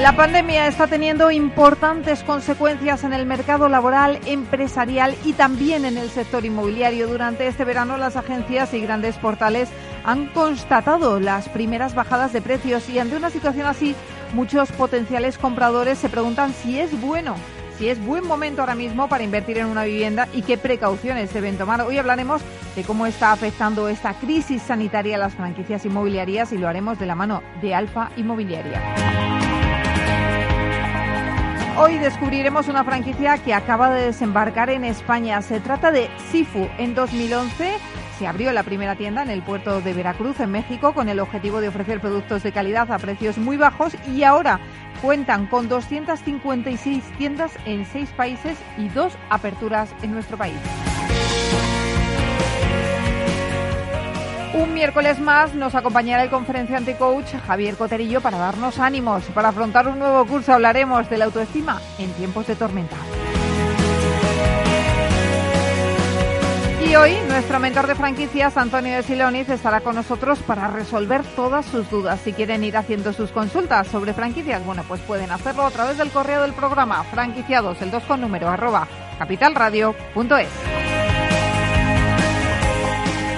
La pandemia está teniendo importantes consecuencias en el mercado laboral, empresarial y también en el sector inmobiliario. Durante este verano las agencias y grandes portales han constatado las primeras bajadas de precios y ante una situación así muchos potenciales compradores se preguntan si es bueno si es buen momento ahora mismo para invertir en una vivienda y qué precauciones deben tomar. Hoy hablaremos de cómo está afectando esta crisis sanitaria a las franquicias inmobiliarias y lo haremos de la mano de Alfa Inmobiliaria. Hoy descubriremos una franquicia que acaba de desembarcar en España. Se trata de Sifu. En 2011 se abrió la primera tienda en el puerto de Veracruz, en México, con el objetivo de ofrecer productos de calidad a precios muy bajos y ahora cuentan con 256 tiendas en seis países y dos aperturas en nuestro país. Un miércoles más nos acompañará el conferenciante coach Javier Coterillo para darnos ánimos. Para afrontar un nuevo curso hablaremos de la autoestima en tiempos de tormenta. Y hoy nuestro mentor de franquicias, Antonio de Siloniz, estará con nosotros para resolver todas sus dudas. Si quieren ir haciendo sus consultas sobre franquicias, bueno, pues pueden hacerlo a través del correo del programa franquiciados, el 2 con número, arroba capitalradio.es.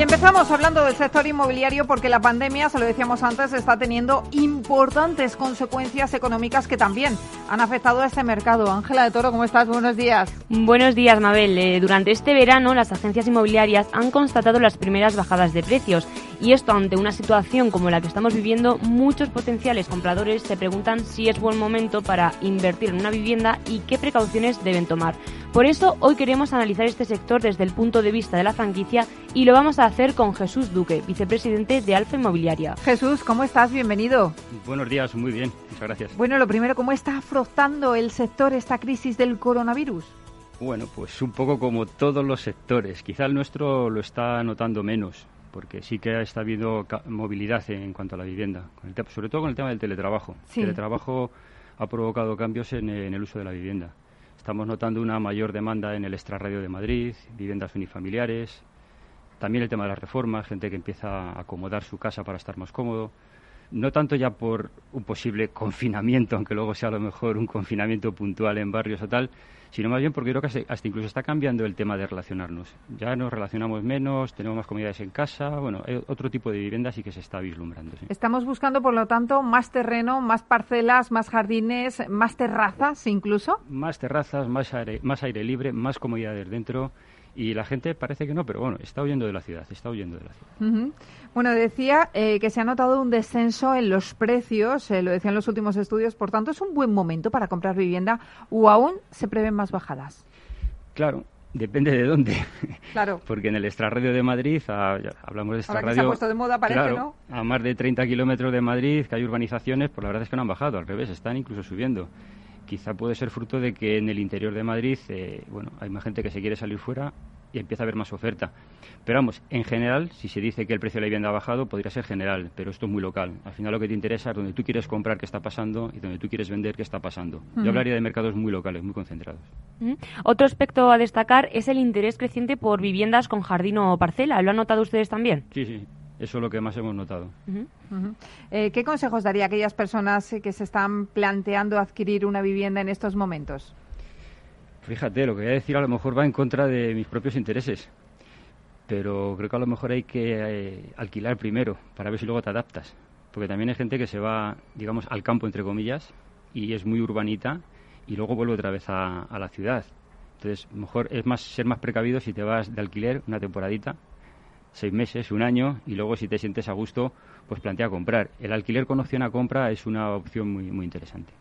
Y empezamos hablando del sector inmobiliario porque la pandemia, se lo decíamos antes, está teniendo importantes consecuencias económicas que también han afectado a este mercado. Ángela de Toro, ¿cómo estás? Buenos días. Buenos días, Mabel. Eh, durante este verano, las agencias inmobiliarias han constatado las primeras bajadas de precios. Y esto ante una situación como la que estamos viviendo, muchos potenciales compradores se preguntan si es buen momento para invertir en una vivienda y qué precauciones deben tomar. Por eso, hoy queremos analizar este sector desde el punto de vista de la franquicia y lo vamos a hacer con Jesús Duque, vicepresidente de Alfa Inmobiliaria. Jesús, ¿cómo estás? Bienvenido. Buenos días, muy bien, muchas gracias. Bueno, lo primero, ¿cómo está afrontando el sector esta crisis del coronavirus? Bueno, pues un poco como todos los sectores. Quizá el nuestro lo está notando menos, porque sí que está habiendo movilidad en cuanto a la vivienda, sobre todo con el tema del teletrabajo. El teletrabajo ha provocado cambios en el uso de la vivienda. Estamos notando una mayor demanda en el extrarradio de Madrid, viviendas unifamiliares, también el tema de las reformas, gente que empieza a acomodar su casa para estar más cómodo. No tanto ya por un posible confinamiento, aunque luego sea a lo mejor un confinamiento puntual en barrios o tal, sino más bien porque creo que hasta incluso está cambiando el tema de relacionarnos. Ya nos relacionamos menos, tenemos más comunidades en casa, bueno, otro tipo de vivienda sí que se está vislumbrando. Estamos buscando, por lo tanto, más terreno, más parcelas, más jardines, más terrazas incluso. Más terrazas, más aire, más aire libre, más comodidades dentro y la gente parece que no, pero bueno, está huyendo de la ciudad, está huyendo de la ciudad. Bueno, decía eh, que se ha notado un descenso en los precios, eh, lo decían los últimos estudios, por tanto, ¿es un buen momento para comprar vivienda o aún se prevén más bajadas? Claro, Depende de dónde. Claro. Porque en el extrarradio de Madrid, hablamos de extrarradio. de moda, parece, ¿no? A más de 30 kilómetros de Madrid, que hay urbanizaciones, pues la verdad es que no han bajado, al revés, están incluso subiendo quizá puede ser fruto de que en el interior de Madrid, eh, bueno, hay más gente que se quiere salir fuera y empieza a haber más oferta. Pero vamos, en general, si se dice que el precio de la vivienda ha bajado, podría ser general, pero esto es muy local. Al final lo que te interesa es donde tú quieres comprar qué está pasando y donde tú quieres vender qué está pasando. Yo hablaría de mercados muy locales, muy concentrados. Otro aspecto a destacar es el interés creciente por viviendas con jardín o parcela. ¿Lo han notado ustedes también? Sí, sí. Eso es lo que más hemos notado. Eh, ¿Qué consejos daría a aquellas personas que se están planteando adquirir una vivienda en estos momentos? Fíjate, lo que voy a decir a lo mejor va en contra de mis propios intereses, pero creo que a lo mejor hay que eh, alquilar primero para ver si luego te adaptas, porque también hay gente que se va, digamos, al campo, entre comillas, y es muy urbanita y luego vuelve otra vez a, a la ciudad. Entonces, mejor es más ser más precavido si te vas de alquiler una temporadita seis meses, un año, y luego si te sientes a gusto, pues plantea comprar. El alquiler con opción a compra es una opción muy, muy interesante.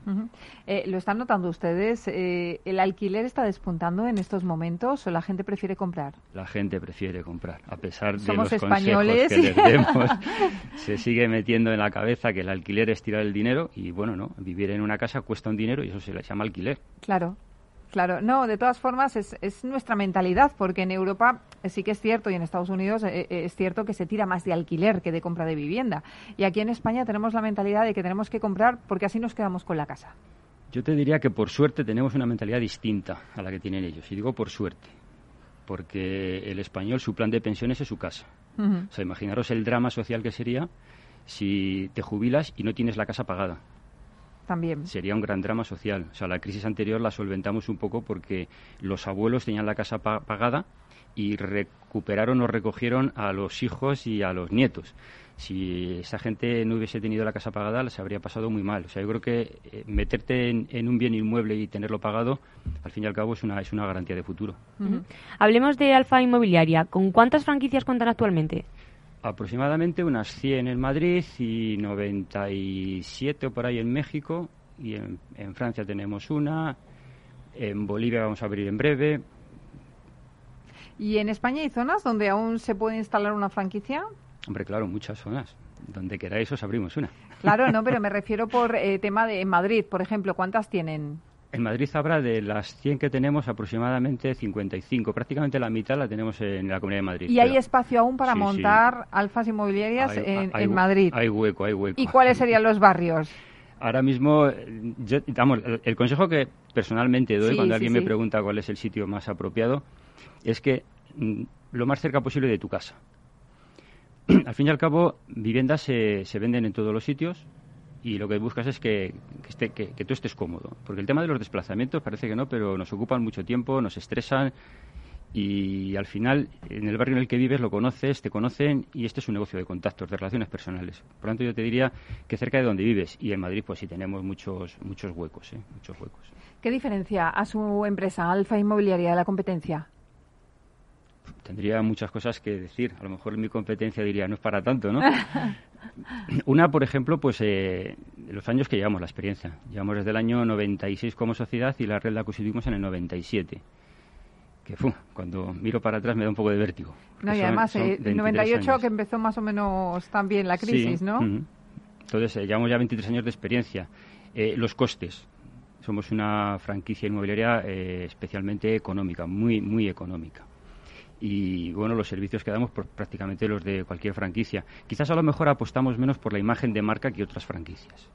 Eh, ¿Lo están notando ustedes? Eh, ¿El alquiler está despuntando en estos momentos o la gente prefiere comprar? La gente prefiere comprar, a pesar de los españoles. consejos que les demos. se sigue metiendo en la cabeza que el alquiler es tirar el dinero y, bueno, no, vivir en una casa cuesta un dinero y eso se le llama alquiler. Claro. Claro, no, de todas formas es, es, nuestra mentalidad, porque en Europa sí que es cierto y en Estados Unidos eh, eh, es cierto que se tira más de alquiler que de compra de vivienda. Y aquí en España tenemos la mentalidad de que tenemos que comprar porque así nos quedamos con la casa. Yo te diría que por suerte tenemos una mentalidad distinta a la que tienen ellos. Y digo por suerte, porque el español, su plan de pensiones es su casa. O sea, imaginaros el drama social que sería si te jubilas y no tienes la casa pagada también. Sería un gran drama social. O sea, la crisis anterior la solventamos un poco porque los abuelos tenían la casa pagada y recuperaron o recogieron a los hijos y a los nietos. Si esa gente no hubiese tenido la casa pagada, les habría pasado muy mal. O sea, yo creo que eh, meterte en, un bien inmueble y tenerlo pagado, al fin y al cabo, es una, es una garantía de futuro. Hablemos de Alfa Inmobiliaria. ¿Con cuántas franquicias cuentan actualmente? Aproximadamente unas 100 en Madrid y 97 o por ahí en México y en, Francia tenemos una, en Bolivia vamos a abrir en breve. ¿Y en España hay zonas donde aún se puede instalar una franquicia? Hombre, claro, muchas zonas. Donde queráis os abrimos una. Claro, no, pero me refiero por eh, tema de Madrid, por ejemplo, ¿cuántas tienen? En Madrid habrá de las 100 que tenemos aproximadamente 55. Prácticamente la mitad la tenemos en la Comunidad de Madrid. ¿Y hay espacio aún para montar alfas inmobiliarias en, Madrid? Hay hueco, hay hueco. ¿Y cuáles serían los barrios? Ahora mismo, yo, el consejo que personalmente doy cuando alguien me pregunta cuál es el sitio más apropiado es que mm, lo más cerca posible de tu casa. al fin y al cabo, viviendas se, se venden en todos los sitios, y lo que buscas es que, esté, que, tú estés cómodo. Porque el tema de los desplazamientos parece que no, pero nos ocupan mucho tiempo, nos estresan y al final en el barrio en el que vives lo conoces, te conocen y este es un negocio de contactos, de relaciones personales. Por lo tanto, yo te diría que cerca de donde vives y en Madrid pues sí tenemos muchos muchos huecos, ¿eh? muchos huecos. ¿Qué diferencia a su empresa Alfa Inmobiliaria de la competencia? Tendría muchas cosas que decir. A lo mejor mi competencia diría no es para tanto, ¿no? Una, por ejemplo, pues eh, los años que llevamos, la experiencia. Llevamos desde el año 96 como sociedad y la red la constituimos en el 97. Que cuando miro para atrás me da un poco de vértigo. No, y además, el eh, 98 que empezó más o menos también la crisis, ¿no? Entonces, eh, llevamos ya 23 años de experiencia. Eh, los costes. Somos una franquicia inmobiliaria especialmente económica, muy, muy económica y bueno, los servicios que damos por prácticamente los de cualquier franquicia. Quizás a lo mejor apostamos menos por la imagen de marca que otras franquicias.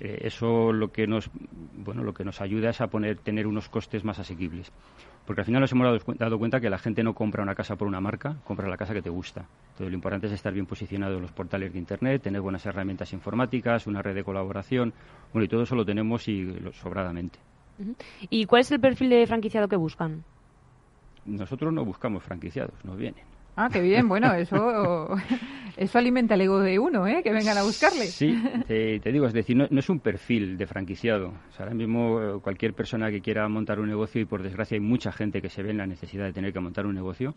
Eh, eso lo que nos bueno, lo que nos ayuda es a poner tener unos costes más asequibles. Porque al final nos hemos dado, cuenta que la gente no compra una casa por una marca, compra la casa que te gusta. Entonces lo importante es estar bien posicionado en los portales de internet, tener buenas herramientas informáticas, una red de colaboración, bueno, y todo eso lo tenemos y sobradamente. ¿Y cuál es el perfil de franquiciado que buscan? Nosotros no buscamos franquiciados, nos vienen. Ah, qué bien, bueno, eso, eso alimenta el ego de uno, ¿eh? que vengan a buscarle. Sí, te, digo, es decir, no, es un perfil de franquiciado. ahora mismo eh, cualquier persona que quiera montar un negocio, y por desgracia hay mucha gente que se ve en la necesidad de tener que montar un negocio,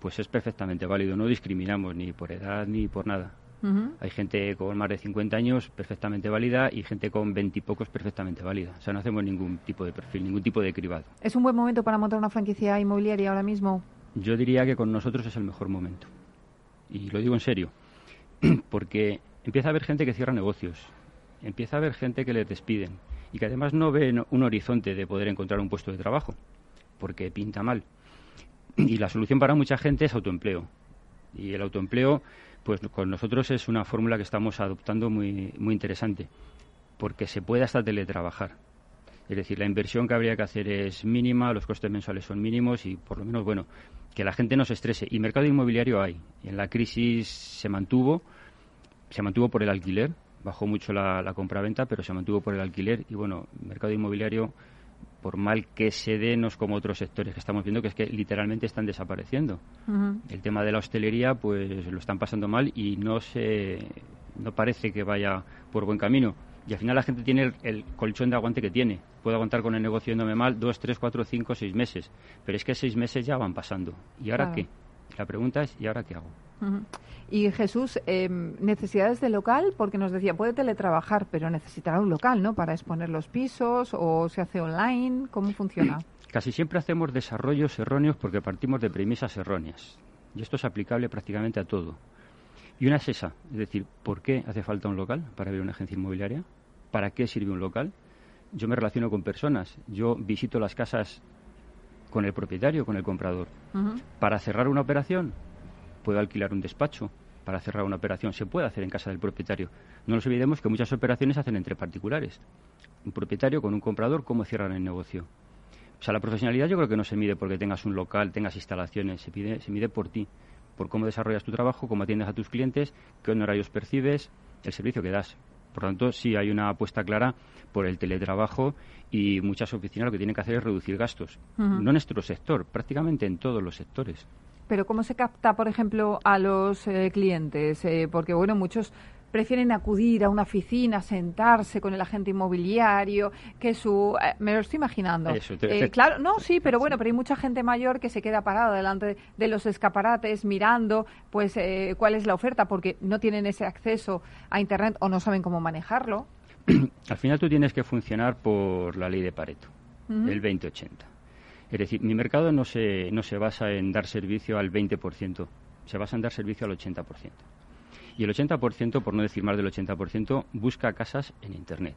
pues es perfectamente válido. No discriminamos ni por edad ni por nada. Hay gente con más de 50 años perfectamente válida y gente con 20 y pocos perfectamente válida. O sea, no hacemos ningún tipo de perfil, ningún tipo de cribado. ¿Es un buen momento para montar una franquicia inmobiliaria ahora mismo? Yo diría que con nosotros es el mejor momento. Y lo digo en serio. Porque empieza a haber gente que cierra negocios, empieza a haber gente que le despiden y que además no ve un horizonte de poder encontrar un puesto de trabajo, porque pinta mal. Y la solución para mucha gente es autoempleo. Y el autoempleo pues con nosotros es una fórmula que estamos adoptando muy, muy interesante, porque se puede hasta teletrabajar. Es decir, la inversión que habría que hacer es mínima, los costes mensuales son mínimos y por lo menos, bueno, que la gente no se estrese. Y mercado inmobiliario hay. En la crisis se mantuvo, se mantuvo por el alquiler, bajó mucho la, la compra-venta, pero se mantuvo por el alquiler y bueno, mercado inmobiliario por mal que se dé, no es como otros sectores que estamos viendo, que es que literalmente están desapareciendo. El tema de la hostelería, pues lo están pasando mal y no, se, no parece que vaya por buen camino. Y al final la gente tiene el, colchón de aguante que tiene. Puedo aguantar con el negocio yéndome mal dos, tres, cuatro, cinco, seis meses. Pero es que seis meses ya van pasando. ¿Y ahora qué? La pregunta es, ¿y ahora qué hago? Y Jesús, em, necesidades de local, porque nos decía, puede teletrabajar, pero necesitará un local, ¿no? Para exponer los pisos o se hace online, ¿cómo funciona? Casi siempre hacemos desarrollos erróneos porque partimos de premisas erróneas. Y esto es aplicable prácticamente a todo. Y una es esa, es decir, ¿por qué hace falta un local para abrir una agencia inmobiliaria? ¿Para qué sirve un local? Yo me relaciono con personas, yo visito las casas con el propietario, con el comprador. Para cerrar una operación, puedo alquilar un despacho. Para cerrar una operación, se puede hacer en casa del propietario. No nos olvidemos que muchas operaciones se hacen entre particulares. Un propietario con un comprador, ¿cómo cierran el negocio? O sea, la profesionalidad yo creo que no se mide porque tengas un local, tengas instalaciones, se, pide, se mide por ti, por cómo desarrollas tu trabajo, cómo atiendes a tus clientes, qué honorarios percibes, el servicio que das. Por lo tanto, sí hay una apuesta clara por el teletrabajo y muchas oficinas lo que tienen que hacer es reducir gastos. No en nuestro sector, prácticamente en todos los sectores. Pero ¿cómo se capta, por ejemplo, a los eh, clientes? Eh, porque, bueno, muchos prefieren acudir a una oficina, sentarse con el agente inmobiliario, que su... Eh, me lo estoy imaginando. Eh, claro, no, sí, pero bueno, pero hay mucha gente mayor que se queda parada delante de los escaparates mirando, pues, eh, cuál es la oferta, porque no tienen ese acceso a Internet o no saben cómo manejarlo. Al final tú tienes que funcionar por la ley de Pareto, el 20-80. Es decir, mi mercado no se, no se basa en dar servicio al 20%, se basa en dar servicio al 80% y el 80%, por no decir más del 80%, busca casas en Internet.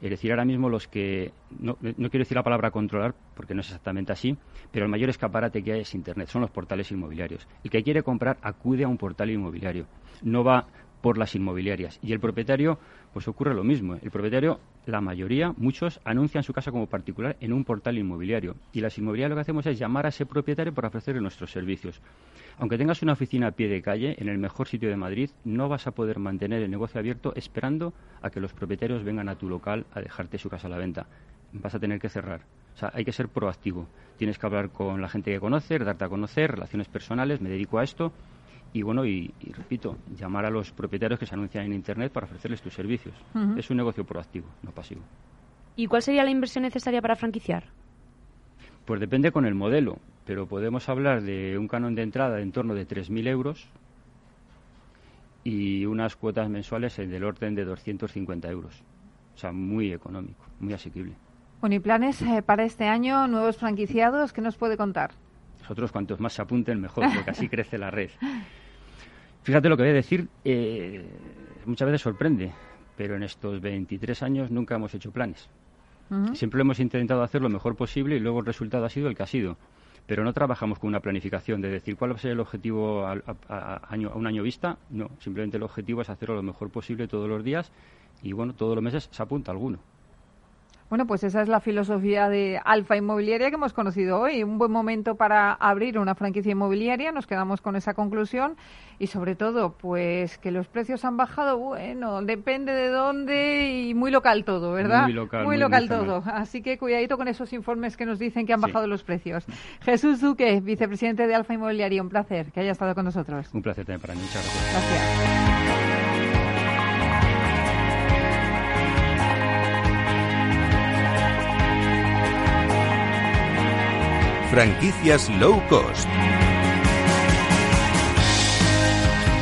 Es decir, ahora mismo los que, no, no, quiero decir la palabra controlar, porque no es exactamente así, pero el mayor escaparate que hay es Internet, son los portales inmobiliarios. El que quiere comprar acude a un portal inmobiliario, no va por las inmobiliarias. Y el propietario, pues ocurre lo mismo. El propietario, la mayoría, muchos, anuncian su casa como particular en un portal inmobiliario. Y las inmobiliarias lo que hacemos es llamar a ese propietario para ofrecerle nuestros servicios. Aunque tengas una oficina a pie de calle, en el mejor sitio de Madrid, no vas a poder mantener el negocio abierto esperando a que los propietarios vengan a tu local a dejarte su casa a la venta. Vas a tener que cerrar. O sea, hay que ser proactivo. Tienes que hablar con la gente que conoces, darte a conocer, relaciones personales, me dedico a esto. Y bueno, y, repito, llamar a los propietarios que se anuncian en Internet para ofrecerles tus servicios. Es un negocio proactivo, no pasivo. ¿Y cuál sería la inversión necesaria para franquiciar? Pues depende con el modelo pero podemos hablar de un canon de entrada en torno de 3.000 euros y unas cuotas mensuales del orden de 250 euros. O sea, muy económico, muy asequible. Bueno, ¿y planes eh, para este año? ¿Nuevos franquiciados? ¿Qué nos puede contar? Nosotros, cuantos más se apunten, mejor, porque así crece la red. Fíjate lo que voy a decir, eh, muchas veces sorprende, pero en estos 23 años nunca hemos hecho planes. Siempre hemos intentado hacer lo mejor posible y luego el resultado ha sido el que ha sido pero no trabajamos con una planificación de decir cuál va a ser el objetivo a, año, a un año vista. No, simplemente el objetivo es hacerlo lo mejor posible todos los días y bueno, todos los meses se apunta alguno. Bueno, pues esa es la filosofía de Alfa Inmobiliaria que hemos conocido hoy. Un buen momento para abrir una franquicia inmobiliaria, nos quedamos con esa conclusión y sobre todo, pues que los precios han bajado, bueno, depende de dónde y muy local todo, ¿verdad? Muy local, muy local todo. Así que cuidadito con esos informes que nos dicen que han bajado los precios. Jesús Duque, vicepresidente de Alfa Inmobiliaria, un placer que haya estado con nosotros. Un placer también para mí, muchas gracias. Gracias. Franquicias low cost.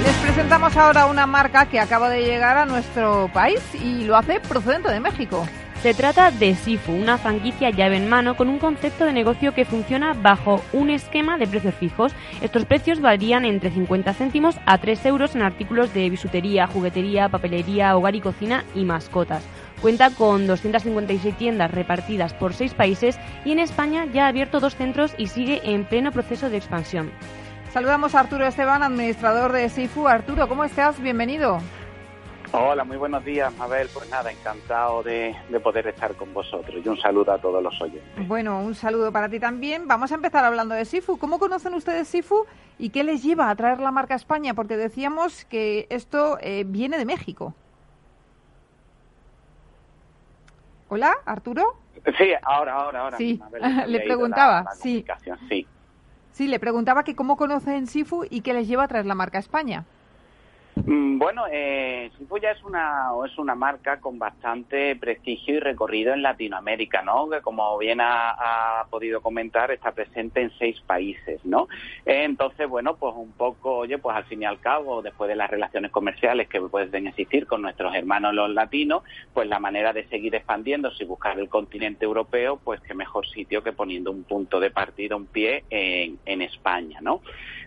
Les presentamos ahora una marca que acaba de llegar a nuestro país y lo hace procedente de México. Se trata de Sifu, una franquicia llave en mano con un concepto de negocio que funciona bajo un esquema de precios fijos. Estos precios varían entre 50 céntimos a 3 euros en artículos de bisutería, juguetería, papelería, hogar y cocina y mascotas. Cuenta con 256 tiendas repartidas por seis países y en España ya ha abierto dos centros y sigue en pleno proceso de expansión. Saludamos a Arturo Esteban, administrador de SIFU. Arturo, ¿cómo estás? Bienvenido. Hola, muy buenos días, Mabel. Pues nada, encantado de, poder estar con vosotros y un saludo a todos los oyentes. Bueno, un saludo para ti también. Vamos a empezar hablando de SIFU. ¿Cómo conocen ustedes SIFU y qué les lleva a traer la marca a España? Porque decíamos que esto eh, viene de México. Hola, Arturo. Sí, ahora, ahora, ahora. Sí, le preguntaba, sí. sí. Sí, le preguntaba que cómo conocen Sifu y qué les lleva a traer la marca a España. Mm, bueno, eh, ya es una, es una marca con bastante prestigio y recorrido en Latinoamérica, ¿no? Que como bien ha, podido comentar, está presente en seis países, ¿no? entonces, bueno, pues un poco, oye, pues al fin y al cabo, después de las relaciones comerciales que pueden existir con nuestros hermanos los latinos, pues la manera de seguir expandiéndose y buscar el continente europeo, pues qué mejor sitio que poniendo un punto de partida, un pie en, en España, ¿no?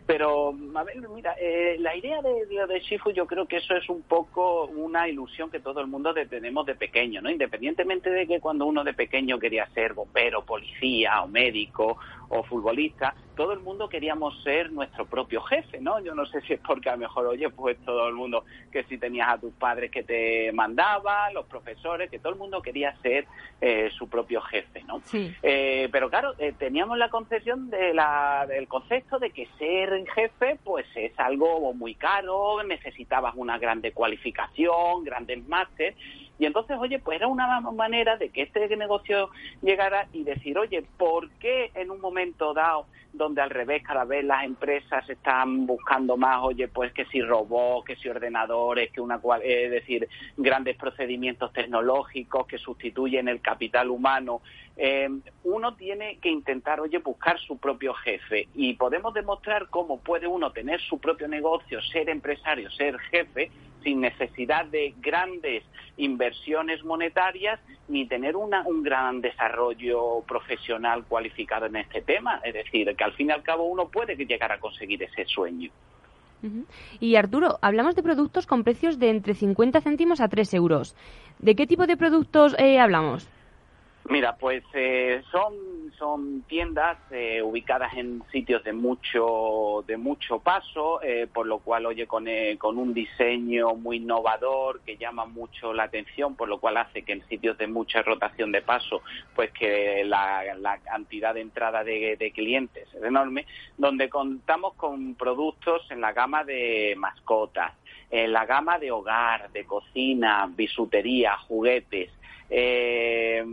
Pero, a mira, eh, la idea de, de, Shifu yo creo que eso es un poco una ilusión que todo el mundo tenemos de pequeño, ¿no? Independientemente de que cuando uno de pequeño quería ser bombero, policía o médico o futbolista, todo el mundo queríamos ser nuestro propio jefe, ¿no? Yo no sé si es porque a lo mejor, oye, pues todo el mundo, que si tenías a tus padres que te mandaban, los profesores, que todo el mundo quería ser eh, su propio jefe, ¿no? Sí. Eh, pero claro, eh, teníamos la concepción de la, del concepto de que ser jefe, pues es algo muy caro, necesitabas una grande cualificación, grandes másteres, y entonces, oye, pues era una manera de que este negocio llegara y decir, oye, ¿por qué en un momento dado, donde al revés cada vez las empresas están buscando más, oye, pues que si robots, que si ordenadores, que una, es decir, grandes procedimientos tecnológicos que sustituyen el capital humano, eh, uno tiene que intentar, oye, buscar su propio jefe y podemos demostrar cómo puede uno tener su propio negocio, ser empresario, ser jefe, sin necesidad de grandes inversiones monetarias ni tener una, un gran desarrollo profesional cualificado en este tema. Es decir, que al fin y al cabo uno puede llegar a conseguir ese sueño. Y Arturo, hablamos de productos con precios de entre 50 céntimos a 3 euros. ¿De qué tipo de productos eh, hablamos? Mira, pues eh, son son tiendas eh, ubicadas en sitios de mucho de mucho paso, eh, por lo cual oye con, con un diseño muy innovador que llama mucho la atención, por lo cual hace que en sitios de mucha rotación de paso, pues que la, cantidad de entrada de, de clientes es enorme, donde contamos con productos en la gama de mascotas, en la gama de hogar, de cocina, bisutería, juguetes, eh,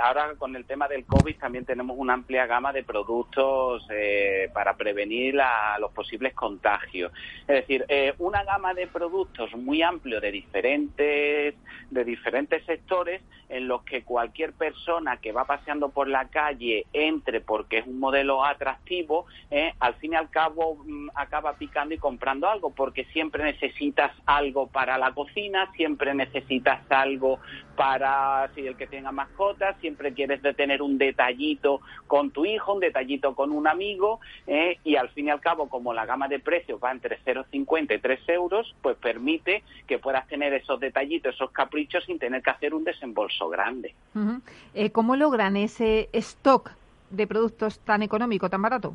ahora con el tema del COVID también tenemos una amplia gama de productos eh, para prevenir los posibles contagios. Es decir, eh, una gama de productos muy amplio de diferentes, de diferentes sectores en los que cualquier persona que va paseando por la calle entre porque es un modelo atractivo, eh, al fin y al cabo mm, acaba picando y comprando algo porque siempre necesitas algo para la cocina, siempre necesitas algo para si el que tenga mascotas, siempre quieres de tener un detallito con tu hijo, un detallito con un amigo, eh, y al fin y al cabo, como la gama de precios va entre 0,50 y 3 euros, pues permite que puedas tener esos detallitos, esos caprichos sin tener que hacer un desembolso grande. Eh, ¿Cómo logran ese stock de productos tan económico, tan barato?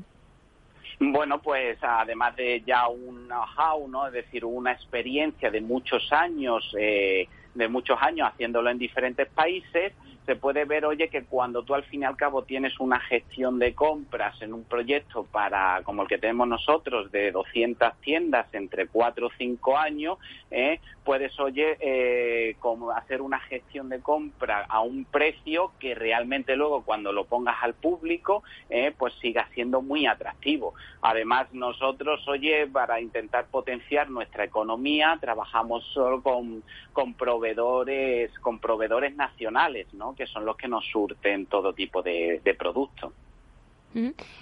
Bueno, pues además de ya un know-how, ¿no? Es decir, una experiencia de muchos años eh, de muchos años haciéndolo en diferentes países, se puede ver, oye, que cuando tú al fin y al cabo tienes una gestión de compras en un proyecto para, como el que tenemos nosotros, de 200 tiendas entre 4 o 5 años, eh, puedes, oye, eh, como hacer una gestión de compra a un precio que realmente luego cuando lo pongas al público, eh, pues siga siendo muy atractivo. Además, nosotros, oye, para intentar potenciar nuestra economía, trabajamos solo con, con proveedores, con proveedores nacionales, ¿no? Que son los que nos surten todo tipo de, productos.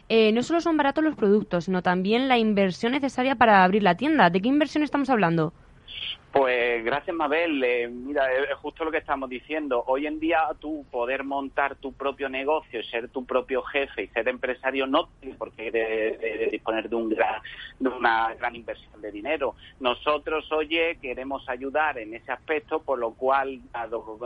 Eh, no solo son baratos los productos, sino también la inversión necesaria para abrir la tienda. ¿De qué inversión estamos hablando? Pues gracias, Mabel. Eh, mira, es justo lo que estamos diciendo. Hoy en día tú poder montar tu propio negocio, ser tu propio jefe y ser empresario no tiene por qué disponer de, un gran, de una gran inversión de dinero. Nosotros, oye, queremos ayudar en ese aspecto, por lo cual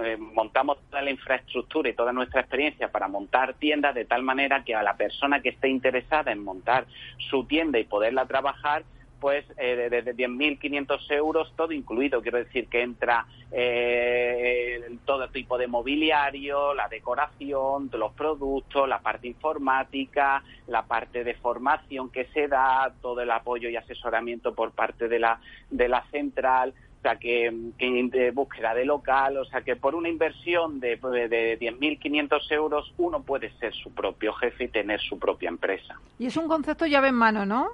eh, montamos toda la infraestructura y toda nuestra experiencia para montar tiendas de tal manera que a la persona que esté interesada en montar su tienda y poderla trabajar, pues eh, desde 10.500 euros todo incluido. Quiero decir que entra eh, todo tipo de mobiliario, la decoración, los productos, la parte informática, la parte de formación que se da, todo el apoyo y asesoramiento por parte de la, de la central. O sea, que, búsqueda de local, o sea, que por una inversión de, de 10.500 euros uno puede ser su propio jefe y tener su propia empresa. Y es un concepto llave en mano, ¿no?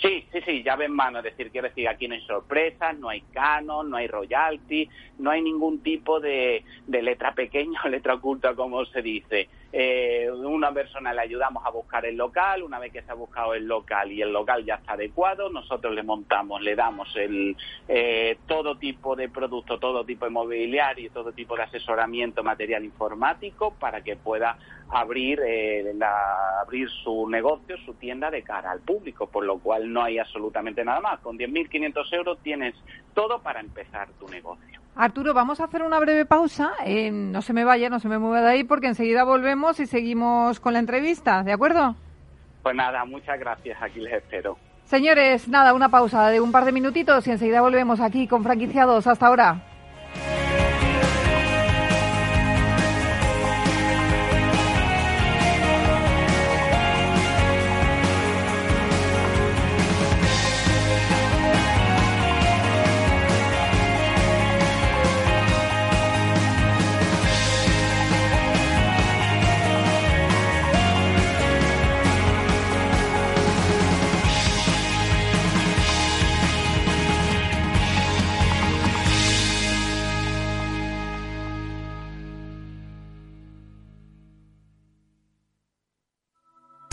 Sí, sí, sí, llave en mano. Es decir, quiero decir, aquí no hay sorpresas, no hay canon, no hay royalty, no hay ningún tipo de, de letra pequeña o letra oculta, como se dice. Eh, una persona le ayudamos a buscar el local, una vez que se ha buscado el local y el local ya está adecuado, nosotros le montamos, le damos el, eh, todo tipo de producto, todo tipo de mobiliario, todo tipo de asesoramiento material informático para que pueda abrir, eh, la, abrir su negocio, su tienda de cara al público, por lo cual no hay absolutamente nada más. Con 10.500 euros tienes todo para empezar tu negocio. Arturo, vamos a hacer una breve pausa. Eh, no se me vaya, no se me mueva de ahí, porque enseguida volvemos y seguimos con la entrevista, ¿de acuerdo? Pues nada, muchas gracias, aquí les espero. Señores, nada, una pausa de un par de minutitos y enseguida volvemos aquí con franquiciados. Hasta ahora.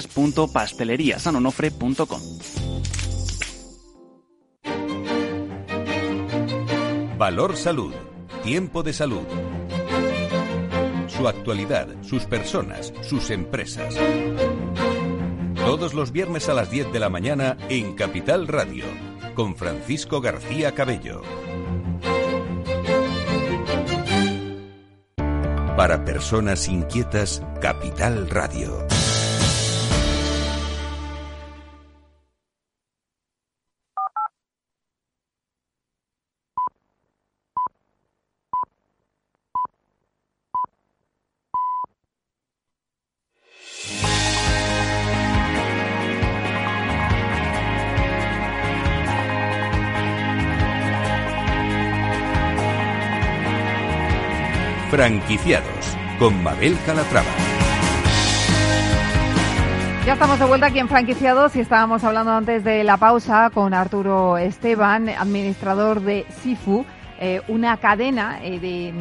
www.pasteleriasanonofre.com. Valor Salud. Tiempo de salud. Su actualidad, sus personas, sus empresas. Todos los viernes a las 10 de la mañana en Capital Radio, con Francisco García Cabello. Para personas inquietas, Capital Radio. Franquiciados con Mabel Calatrava. Ya estamos de vuelta aquí en Franquiciados y estábamos hablando antes de la pausa con Arturo Esteban, administrador de SIFU. Eh, una cadena eh,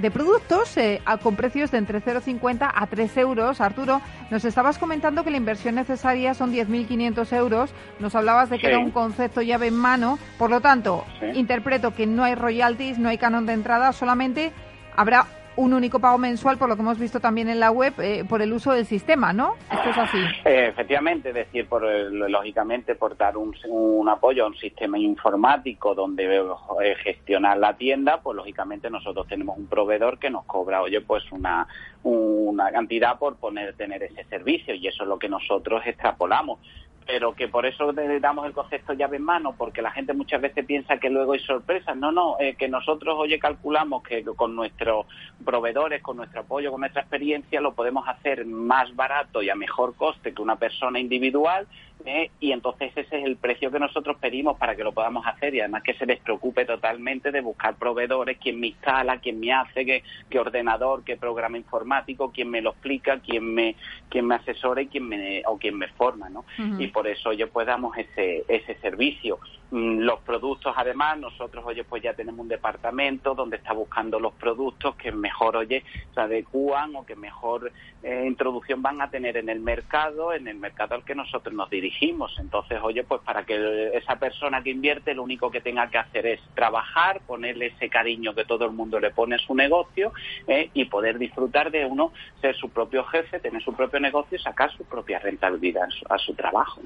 de, productos eh, con precios de entre 0,50 a 3 euros. Arturo, nos estabas comentando que la inversión necesaria son 10.500 euros. Nos hablabas de que era un concepto llave en mano. Por lo tanto, interpreto que no hay royalties, no hay canon de entrada, solamente habrá un único pago mensual, por lo que hemos visto también en la web, eh, por el uso del sistema, ¿no? Esto es así. Eh, efectivamente, es decir, por lógicamente por dar un, apoyo a un sistema informático donde eh, gestionar la tienda, pues lógicamente nosotros tenemos un proveedor que nos cobra, oye, pues una, una cantidad por poner tener ese servicio y eso es lo que nosotros extrapolamos pero que por eso le damos el concepto llave en mano, porque la gente muchas veces piensa que luego hay sorpresas. No, no, eh, que nosotros, oye, calculamos que con nuestros proveedores, con nuestro apoyo, con nuestra experiencia, lo podemos hacer más barato y a mejor coste que una persona individual ¿eh? y entonces ese es el precio que nosotros pedimos para que lo podamos hacer y además que se les preocupe totalmente de buscar proveedores, quién me instala, quién me hace, qué, ordenador, qué programa informático, quién me lo explica, quién me, quién me asesora y quién me, o quién me forma, ¿no? Y por eso yo pues damos ese, ese servicio. Mm, los productos, además, nosotros, oye, pues ya tenemos un departamento donde está buscando los productos que mejor, oye, se adecúan o que mejor eh, introducción van a tener en el mercado, en el mercado al que nosotros nos dirigimos. Entonces, oye, pues para que esa persona que invierte lo único que tenga que hacer es trabajar, ponerle ese cariño que todo el mundo le pone a su negocio eh, y poder disfrutar de uno, ser su propio jefe, tener su propio negocio y sacar su propia rentabilidad a su, trabajo.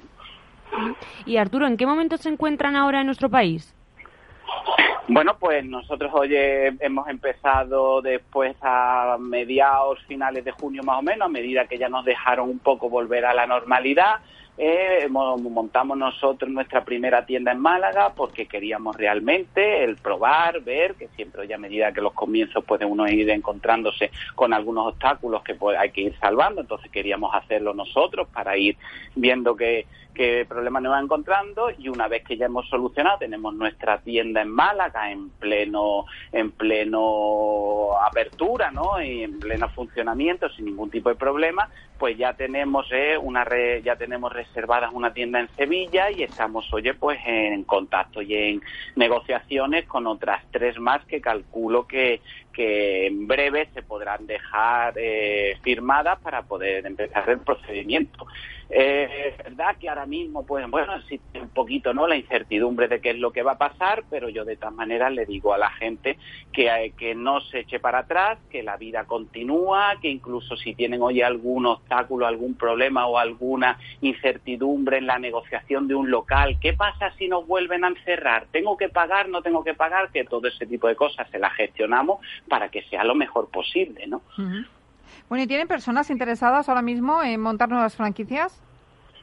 Y Arturo, ¿en qué momento se encuentran ahora en nuestro país? Bueno, pues nosotros hoy hemos empezado después a mediados, finales de junio más o menos, a medida que ya nos dejaron un poco volver a la normalidad. Eh, montamos nosotros nuestra primera tienda en Málaga porque queríamos realmente el probar, ver, que siempre ya a medida que los comienzos puede uno ir encontrándose con algunos obstáculos que pues, hay que ir salvando, entonces queríamos hacerlo nosotros para ir viendo que qué problemas nos va encontrando. Y una vez que ya hemos solucionado, tenemos nuestra tienda en Málaga en pleno, en pleno apertura, ¿no? Y en pleno funcionamiento, sin ningún tipo de problema, pues ya tenemos eh, una ya tenemos reservadas una tienda en Sevilla y estamos, oye, pues en contacto y en negociaciones con otras tres más que calculo que, que en breve se podrán dejar eh, firmadas para poder empezar el procedimiento. Eh, es verdad que ahora mismo, pues bueno, existe un poquito no la incertidumbre de qué es lo que va a pasar, pero yo de todas maneras le digo a la gente que, eh, que no se eche para atrás, que la vida continúa, que incluso si tienen hoy algún obstáculo, algún problema o alguna incertidumbre en la negociación de un local, ¿qué pasa si nos vuelven a encerrar? ¿Tengo que pagar? ¿No tengo que pagar? Que todo ese tipo de cosas se las gestionamos para que sea lo mejor posible, ¿no? Bueno, ¿y tienen personas interesadas ahora mismo en montar nuevas franquicias?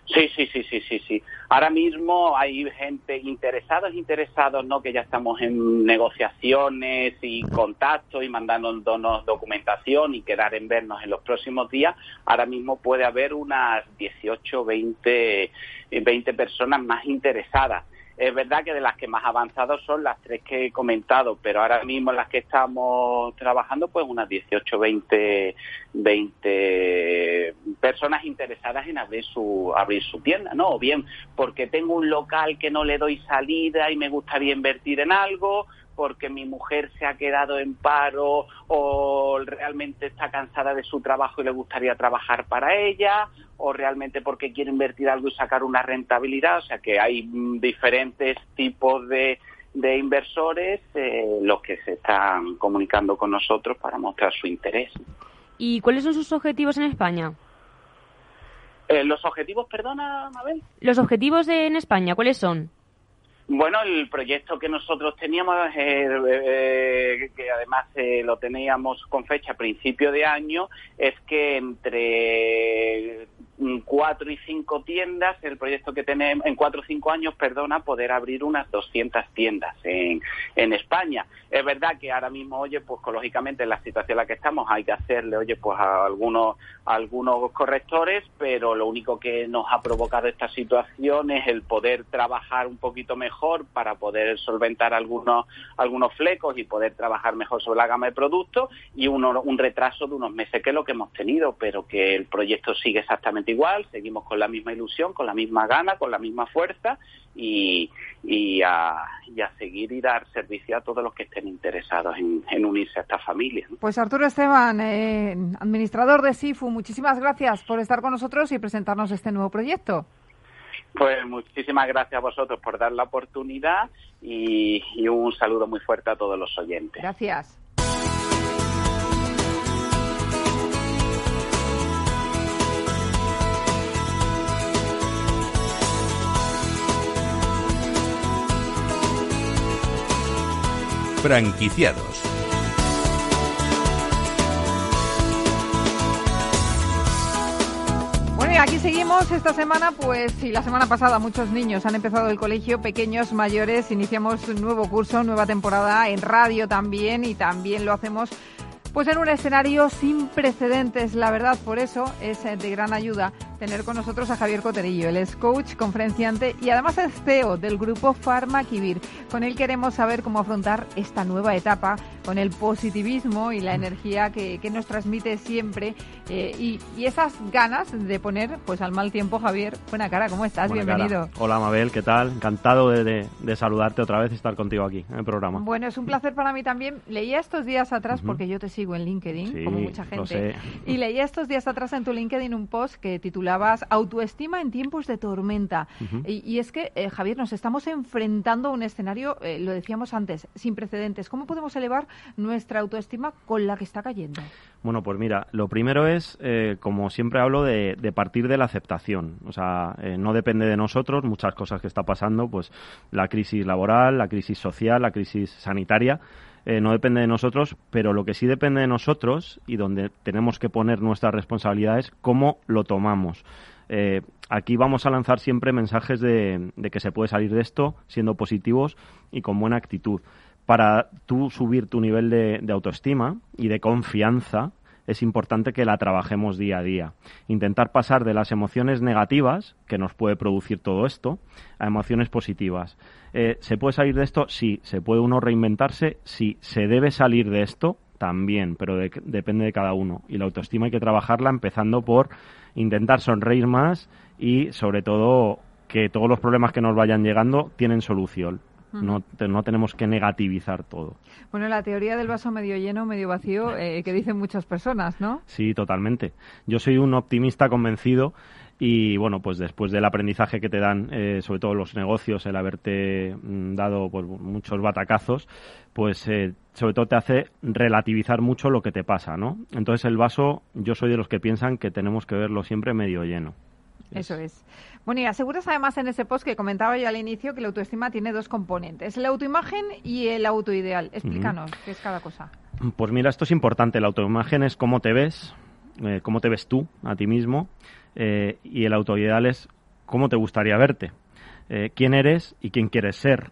Sí, sí, sí, sí, sí, sí. Ahora mismo hay gente interesados, interesados, ¿no? Que ya estamos en negociaciones y contactos y mandándonos documentación y quedar en vernos en los próximos días. Ahora mismo puede haber unas 18, 20, 20 personas más interesadas. Es verdad que de las que más avanzados son las tres que he comentado, pero ahora mismo las que estamos trabajando, pues unas 18, 20, 20 personas interesadas en abrir su, abrir su tienda, ¿no? O bien porque tengo un local que no le doy salida y me gustaría invertir en algo, porque mi mujer se ha quedado en paro o realmente está cansada de su trabajo y le gustaría trabajar para ella o realmente porque quiere invertir algo y sacar una rentabilidad. O sea que hay mm, diferentes tipos de, de inversores eh, los que se están comunicando con nosotros para mostrar su interés. ¿Y cuáles son sus objetivos en España? Eh, ¿Los objetivos, perdona, Mabel? Los objetivos en España, ¿cuáles son? Bueno, el proyecto que nosotros teníamos, eh, eh, que además eh, lo teníamos con fecha a principio de año, es que entre cuatro y cinco tiendas, el proyecto que tenemos, en cuatro o cinco años, perdona, poder abrir unas 200 tiendas en, en España. Es verdad que ahora mismo, oye, pues lógicamente en la situación en la que estamos hay que hacerle, oye, pues a algunos, algunos correctores, pero lo único que nos ha provocado esta situación es el poder trabajar un poquito mejor para poder solventar algunos, algunos flecos y poder trabajar mejor sobre la gama de productos y uno, un retraso de unos meses que es lo que hemos tenido, pero que el proyecto sigue exactamente igual, seguimos con la misma ilusión, con la misma gana, con la misma fuerza y, y, a, seguir y dar servicio a todos los que estén interesados en, unirse a esta familia. Pues Arturo Esteban, eh, administrador de SIFU, muchísimas gracias por estar con nosotros y presentarnos este nuevo proyecto. Pues muchísimas gracias a vosotros por dar la oportunidad y, y un saludo muy fuerte a todos los oyentes. Gracias. Franquiciados. Bueno, y aquí seguimos. Esta semana, pues y la semana pasada muchos niños han empezado el colegio, pequeños, mayores, iniciamos un nuevo curso, nueva temporada en radio también y también lo hacemos pues en un escenario sin precedentes, la verdad, por eso es de gran ayuda tener con nosotros a Javier Coterillo. Él es coach, conferenciante y además es CEO del grupo Farmakivir. Con él queremos saber cómo afrontar esta nueva etapa con el positivismo y la energía que, nos transmite siempre eh, y, esas ganas de poner pues al mal tiempo, Javier, buena cara, ¿cómo estás? Bienvenido. Hola, Mabel, ¿qué tal? Encantado de, saludarte otra vez y estar contigo aquí en el programa. Bueno, es un placer para mí también. Leía estos días atrás, porque yo te sigo en LinkedIn, como mucha gente, y leía estos días atrás en tu LinkedIn un post que titulabas Autoestima en tiempos de tormenta. y, es que, eh, Javier, nos estamos enfrentando a un escenario, eh, lo decíamos antes, sin precedentes. ¿Cómo podemos elevar nuestra autoestima con la que está cayendo? Bueno, pues mira, lo primero es, eh, como siempre hablo, de, partir de la aceptación. O sea, no depende de nosotros, muchas cosas que está pasando, pues la crisis laboral, la crisis social, la crisis sanitaria, eh, no depende de nosotros, pero lo que sí depende de nosotros y donde tenemos que poner nuestra responsabilidad es cómo lo tomamos. aquí vamos a lanzar siempre mensajes de, de que se puede salir de esto siendo positivos y con buena actitud para tú subir tu nivel de, autoestima y de confianza, es importante que la trabajemos día a día. Intentar pasar de las emociones negativas, que nos puede producir todo esto, a emociones positivas. Eh, ¿Se puede salir de esto? Sí. ¿Se puede uno reinventarse? Sí. ¿Se debe salir de esto? También, pero depende de cada uno. Y la autoestima hay que trabajarla empezando por intentar sonreír más y, sobre todo, que todos los problemas que nos vayan llegando tienen solución. No, no tenemos que negativizar todo. Bueno, la teoría del vaso medio lleno, medio vacío, eh, que dicen muchas personas, ¿no? Sí, totalmente. Yo soy un optimista convencido y bueno, pues después del aprendizaje que te dan, eh, sobre todo los negocios, el haberte mm, dado pues, muchos batacazos, pues eh, sobre todo te hace relativizar mucho lo que te pasa, ¿no? Entonces el vaso, yo soy de los que piensan que tenemos que verlo siempre medio lleno. Eso es. Bueno, y aseguras además en ese post que comentaba yo al inicio que la autoestima tiene dos componentes, la autoimagen y el autoideal. Explícanos qué es cada cosa. Pues mira, esto es importante. La autoimagen es cómo te ves, eh, cómo te ves tú a ti mismo, eh, y el autoideal es cómo te gustaría verte, eh, quién eres y quién quieres ser.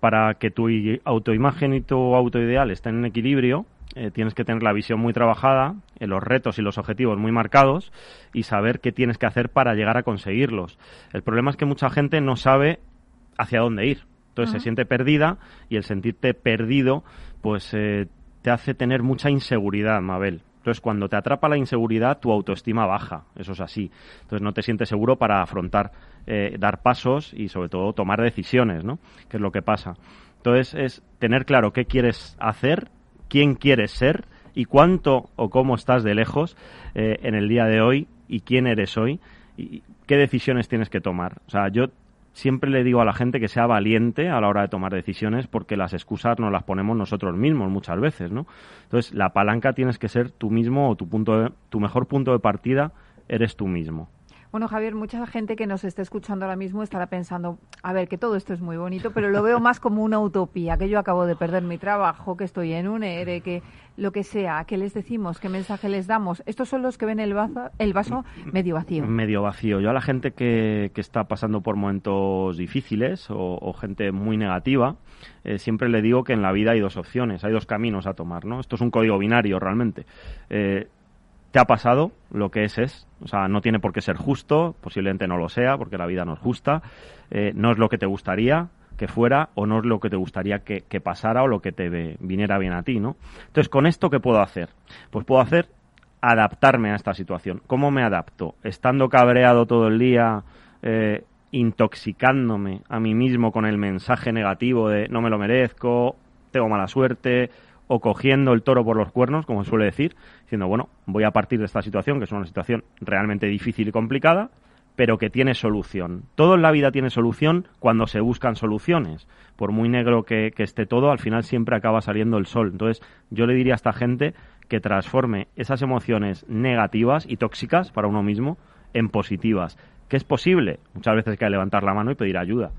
Para que tu autoimagen y tu autoideal estén en equilibrio, eh, tienes que tener la visión muy trabajada, eh, los retos y los objetivos muy marcados y saber qué tienes que hacer para llegar a conseguirlos. El problema es que mucha gente no sabe hacia dónde ir. Entonces se siente perdida y el sentirte perdido pues eh, te hace tener mucha inseguridad, Mabel. Entonces, cuando te atrapa la inseguridad, tu autoestima baja. Eso es así. Entonces, no te sientes seguro para afrontar, dar pasos y, sobre todo, tomar decisiones, ¿no? Que es lo que pasa. Entonces, es tener claro qué quieres hacer quién quieres ser y cuánto o cómo estás de lejos eh, en el día de hoy y quién eres hoy y qué decisiones tienes que tomar. O sea, yo siempre le digo a la gente que sea valiente a la hora de tomar decisiones porque las excusas nos las ponemos nosotros mismos muchas veces, ¿no? Entonces, la palanca tienes que ser tú mismo o tu punto tu mejor punto de partida eres tú mismo. Bueno, Javier, mucha gente que nos esté escuchando ahora mismo estará pensando, a ver, que todo esto es muy bonito, pero lo veo más como una utopía, que yo acabo de perder mi trabajo, que estoy en un ERE, que lo que sea, ¿qué les decimos? ¿Qué mensaje les damos? Estos son los que ven el vaso, el vaso medio vacío. Medio vacío. Yo a la gente que, que está pasando por momentos difíciles o, gente muy negativa, eh, siempre le digo que en la vida hay dos opciones, hay dos caminos a tomar, ¿no? Esto es un código binario realmente. Eh, te ha pasado, lo que es es, o sea, no tiene por qué ser justo, posiblemente no lo sea, porque la vida no es justa, eh, no es lo que te gustaría, que fuera o no es lo que te gustaría que, pasara o lo que te viniera bien a ti, ¿no? Entonces, ¿con esto qué puedo hacer? Pues puedo hacer adaptarme a esta situación. ¿Cómo me adapto? Estando cabreado todo el día, eh, intoxicándome a mí mismo con el mensaje negativo de no me lo merezco, tengo mala suerte, o cogiendo el toro por los cuernos, como suele decir, diciendo, bueno, voy a partir de esta situación, que es una situación realmente difícil y complicada, pero que tiene solución. Todo en la vida tiene solución cuando se buscan soluciones. Por muy negro que, esté todo, al final siempre acaba saliendo el sol. Entonces, yo le diría a esta gente que transforme esas emociones negativas y tóxicas para uno mismo en positivas. ¿Que es posible? Muchas veces hay que levantar la mano y pedir ayuda.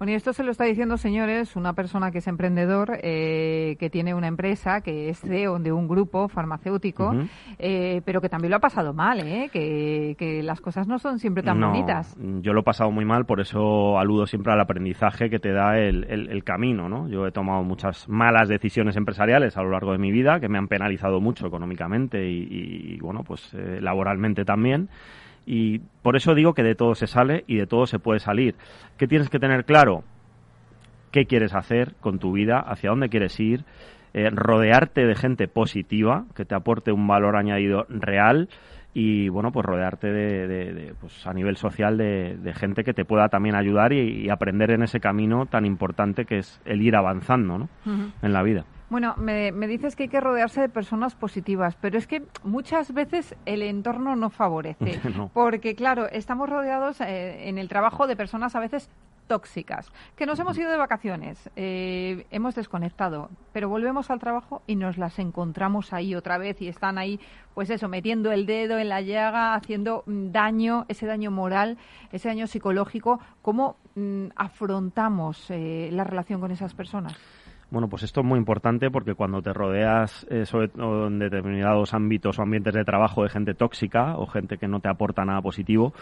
Bueno, y esto se lo está diciendo, señores, una persona que es emprendedor, eh, que tiene una empresa, que es CEO de un grupo farmacéutico, eh, pero que también lo ha pasado mal, ¿eh? que, las cosas no son siempre tan bonitas. Yo lo he pasado muy mal, por eso aludo siempre al aprendizaje que te da el, camino. ¿no? Yo he tomado muchas malas decisiones empresariales a lo largo de mi vida que me han penalizado mucho económicamente y, y bueno, pues eh, laboralmente también. Y por eso digo que de todo se sale y de todo se puede salir. ¿Qué tienes que tener claro? ¿Qué quieres hacer con tu vida? ¿Hacia dónde quieres ir? Eh, rodearte de gente positiva que te aporte un valor añadido real y bueno pues rodearte de, pues a nivel social de, gente que te pueda también ayudar y, aprender en ese camino tan importante que es el ir avanzando ¿no? en la vida bueno, me, dices que hay que rodearse de personas positivas, pero es que muchas veces el entorno no favorece. Porque, claro, estamos rodeados eh, en el trabajo de personas a veces tóxicas, que nos hemos ido de vacaciones, eh, hemos desconectado, pero volvemos al trabajo y nos las encontramos ahí otra vez y están ahí, pues eso, metiendo el dedo en la llaga, haciendo mm, daño, ese daño moral, ese daño psicológico. ¿Cómo mm, afrontamos eh, la relación con esas personas? Bueno, pues esto es muy importante porque cuando te rodeas eh, sobre en determinados ámbitos o ambientes de trabajo de gente tóxica o gente que no te aporta nada positivo,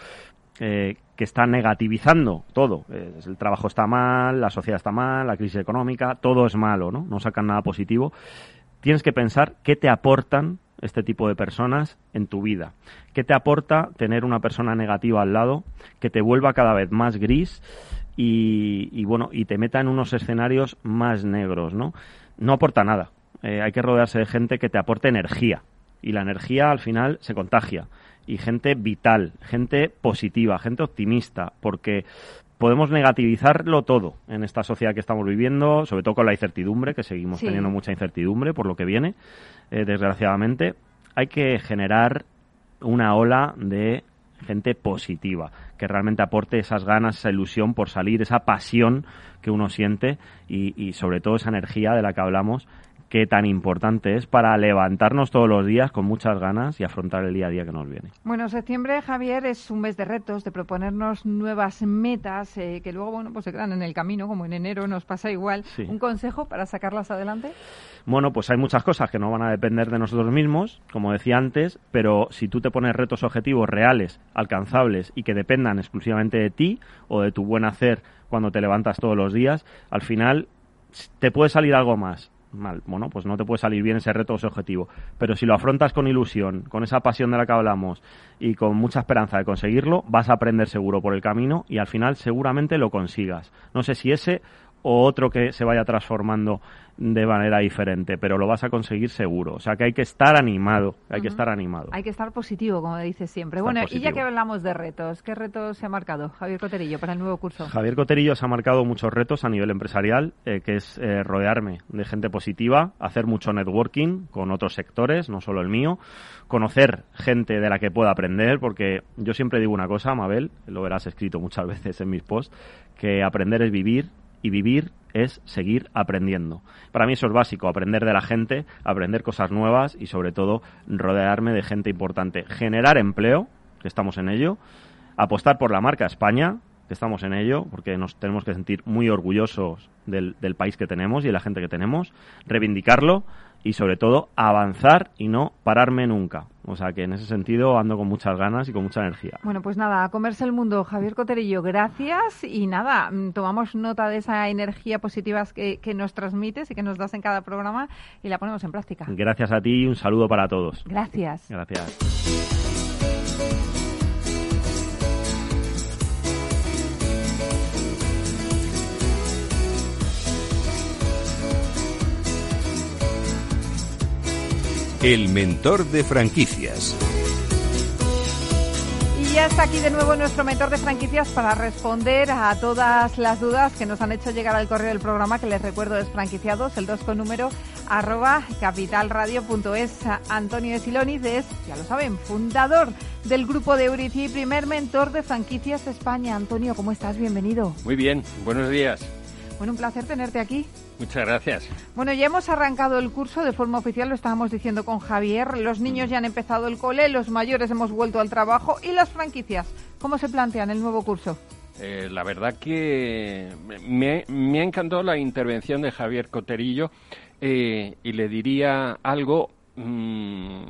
eh, que está negativizando todo. Eh, el trabajo está mal, la sociedad está mal, la crisis económica, todo es malo, ¿no? No sacan nada positivo. Tienes que pensar qué te aportan este tipo de personas en tu vida. ¿Qué te aporta tener una persona negativa al lado que te vuelva cada vez más gris y, bueno, y te meta en unos escenarios más negros, ¿no? No aporta nada. Eh, hay que rodearse de gente que te aporte energía. Y la energía al final se contagia. Y gente vital, gente positiva, gente optimista, porque podemos negativizarlo todo en esta sociedad que estamos viviendo, sobre todo con la incertidumbre, que seguimos teniendo mucha incertidumbre por lo que viene, eh, desgraciadamente. Hay que generar una ola de gente positiva, que realmente aporte esas ganas, esa ilusión por salir, esa pasión que uno siente y, y sobre todo esa energía de la que hablamos qué tan importante es para levantarnos todos los días con muchas ganas y afrontar el día a día que nos viene. Bueno, septiembre, Javier, es un mes de retos, de proponernos nuevas metas eh, que luego, bueno, pues se quedan en el camino, como en enero nos pasa igual. ¿Un consejo para sacarlas adelante? Bueno, pues hay muchas cosas que no van a depender de nosotros mismos, como decía antes, pero si tú te pones retos objetivos reales, alcanzables y que dependan exclusivamente de ti o de tu buen hacer cuando te levantas todos los días, al final te puede salir algo más mal. Bueno, pues no te puede salir bien ese reto o ese objetivo. Pero si lo afrontas con ilusión, con esa pasión de la que hablamos y con mucha esperanza de conseguirlo, vas a aprender seguro por el camino y al final seguramente lo consigas. No sé si ese o otro que se vaya transformando de manera diferente, pero lo vas a conseguir seguro. O sea que hay que estar animado, hay que estar animado. Hay que estar positivo, como dices siempre. bueno, y ya que hablamos de retos, ¿qué retos se ha marcado Javier Coterillo para el nuevo curso? Javier Coterillo se ha marcado muchos retos a nivel empresarial, eh, que es eh, rodearme de gente positiva, hacer mucho networking con otros sectores, no solo el mío, conocer gente de la que pueda aprender, porque yo siempre digo una cosa, Mabel, lo verás escrito muchas veces en mis posts, que aprender es vivir y vivir es seguir aprendiendo. Para mí eso es básico, aprender de la gente, aprender cosas nuevas y sobre todo rodearme de gente importante. Generar empleo, que estamos en ello, apostar por la marca España, que estamos en ello, porque nos tenemos que sentir muy orgullosos del, del país que tenemos y de la gente que tenemos, reivindicarlo y sobre todo avanzar y no pararme nunca. O sea que en ese sentido ando con muchas ganas y con mucha energía. Bueno, pues nada, a comerse el mundo. Javier Coterillo, gracias y nada, mm, tomamos nota de esa energía positiva que, que nos transmites y que nos das en cada programa y la ponemos en práctica. Gracias a ti y un saludo para todos. Gracias. Gracias. El mentor de franquicias. Y ya está aquí de nuevo nuestro mentor de franquicias para responder a todas las dudas que nos han hecho llegar al correo del programa, que les recuerdo es franquiciados, el 2 con número, arroba capitalradio.es. Antonio Esilonis es, ya lo saben, fundador del grupo de Eurici, primer mentor de franquicias España. Antonio, ¿cómo estás? Bienvenido. Muy bien, buenos días. Bueno, un placer tenerte aquí. Muchas gracias. Bueno, ya hemos arrancado el curso de forma oficial, lo estábamos diciendo con Javier. Los niños ya han empezado el cole, los mayores hemos vuelto al trabajo y las franquicias. ¿Cómo se plantean el nuevo curso? Eh, la verdad que me, ha encantado la intervención de Javier Coterillo eh, y le diría algo mm,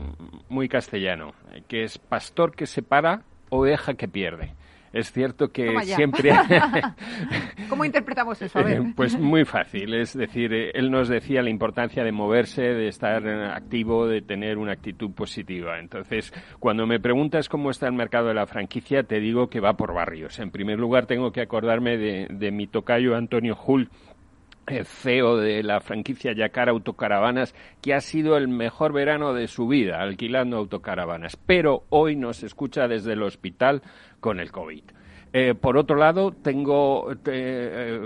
muy castellano, que es pastor que se para, oveja que pierde. Es cierto que siempre... ¿Cómo interpretamos eso? Eh, pues muy fácil. Es decir, eh, él nos decía la importancia de moverse, de estar activo, de tener una actitud positiva. Entonces, cuando me preguntas cómo está el mercado de la franquicia, te digo que va por barrios. En primer lugar, tengo que acordarme de, de mi tocayo Antonio Hull, CEO de la franquicia Yacar Autocaravanas, que ha sido el mejor verano de su vida alquilando autocaravanas, pero hoy nos escucha desde el hospital con el COVID. Eh, por otro lado, tengo eh,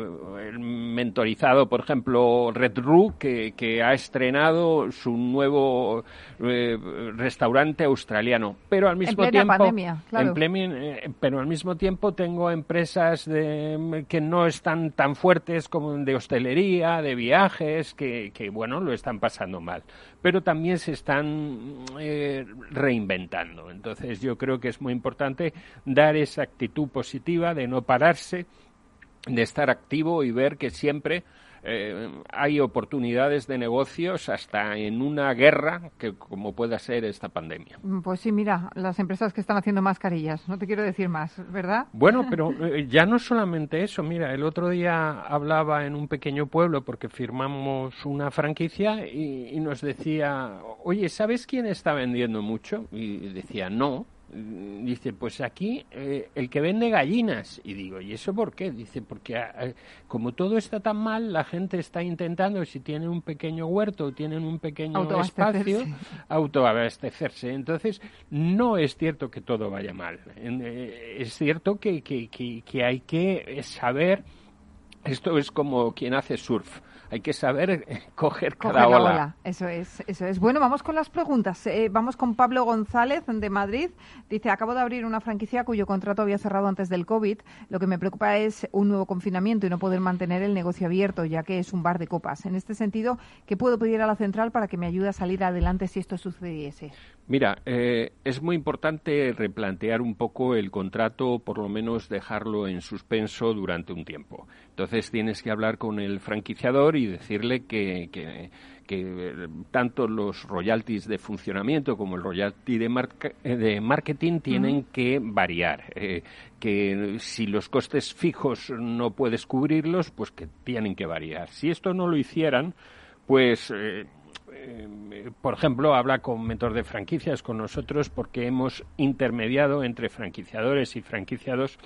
mentorizado, por ejemplo, Red Roo, que, ha estrenado su nuevo eh, restaurante australiano. Pero al mismo tiempo, pero al mismo tiempo tengo empresas que no están tan fuertes como de hostelería, de viajes, que, que bueno, lo están pasando mal. Pero también se están reinventando. Entonces, yo creo que es muy importante dar esa actitud positiva de no pararse, de estar activo y ver que siempre eh, hay oportunidades de negocios hasta en una guerra que como pueda ser esta pandemia. Mm, pues sí, mira, las empresas que están haciendo mascarillas, no te quiero decir más, ¿verdad? Bueno, pero eh, ya no solamente eso, mira, el otro día hablaba en un pequeño pueblo porque firmamos una franquicia y nos decía, oye, ¿sabes quién está vendiendo mucho? Y decía, no, dice, pues aquí eh, el que vende gallinas. Y digo, ¿y eso por qué? Dice, porque ah, eh, como todo está tan mal, la gente está intentando, si tienen un pequeño huerto o tienen un pequeño espacio, autoabastecerse. Entonces, no es cierto que todo vaya mal. Eh, es cierto que, que, que hay que saber, esto es como quien hace surf hay que saber coger cada ola. Eso es, eso es. Bueno, vamos con las preguntas. Eh, vamos con Pablo González de Madrid. Dice, acabo de abrir una franquicia cuyo contrato había cerrado antes del COVID. Lo que me preocupa es un nuevo confinamiento y no poder mantener el negocio abierto, ya que es un bar de copas. En este sentido, ¿qué puedo pedir a la central para que me ayude a salir adelante si esto sucediese? Mira, eh, es muy importante replantear un poco el contrato, por lo menos dejarlo en suspenso durante un tiempo. Entonces tienes que hablar con el franquiciador y decirle que, que, eh, tanto los royalties de funcionamiento como el royalty de, eh, de marketing tienen que variar. que si los costes fijos no puedes cubrirlos, pues que tienen que variar. Si esto no lo hicieran, pues eh, por ejemplo, habla con mentor de franquicias con nosotros porque hemos intermediado entre franquiciadores y franquiciados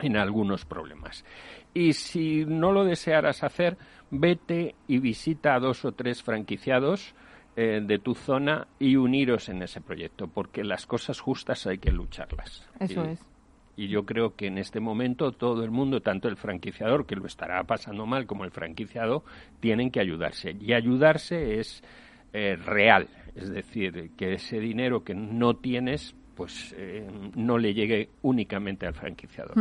en algunos problemas. Y si no lo desearas hacer, vete y visita a dos o tres franquiciados eh, de tu zona y uniros en ese proyecto, porque las cosas justas hay que lucharlas. Eso es. Y yo creo que en este momento todo el mundo, tanto el franquiciador, que lo estará pasando mal, como el franquiciado, tienen que ayudarse. Y ayudarse es eh, real, es decir, que ese dinero que no tienes pues eh, no le llegue únicamente al franquiciador.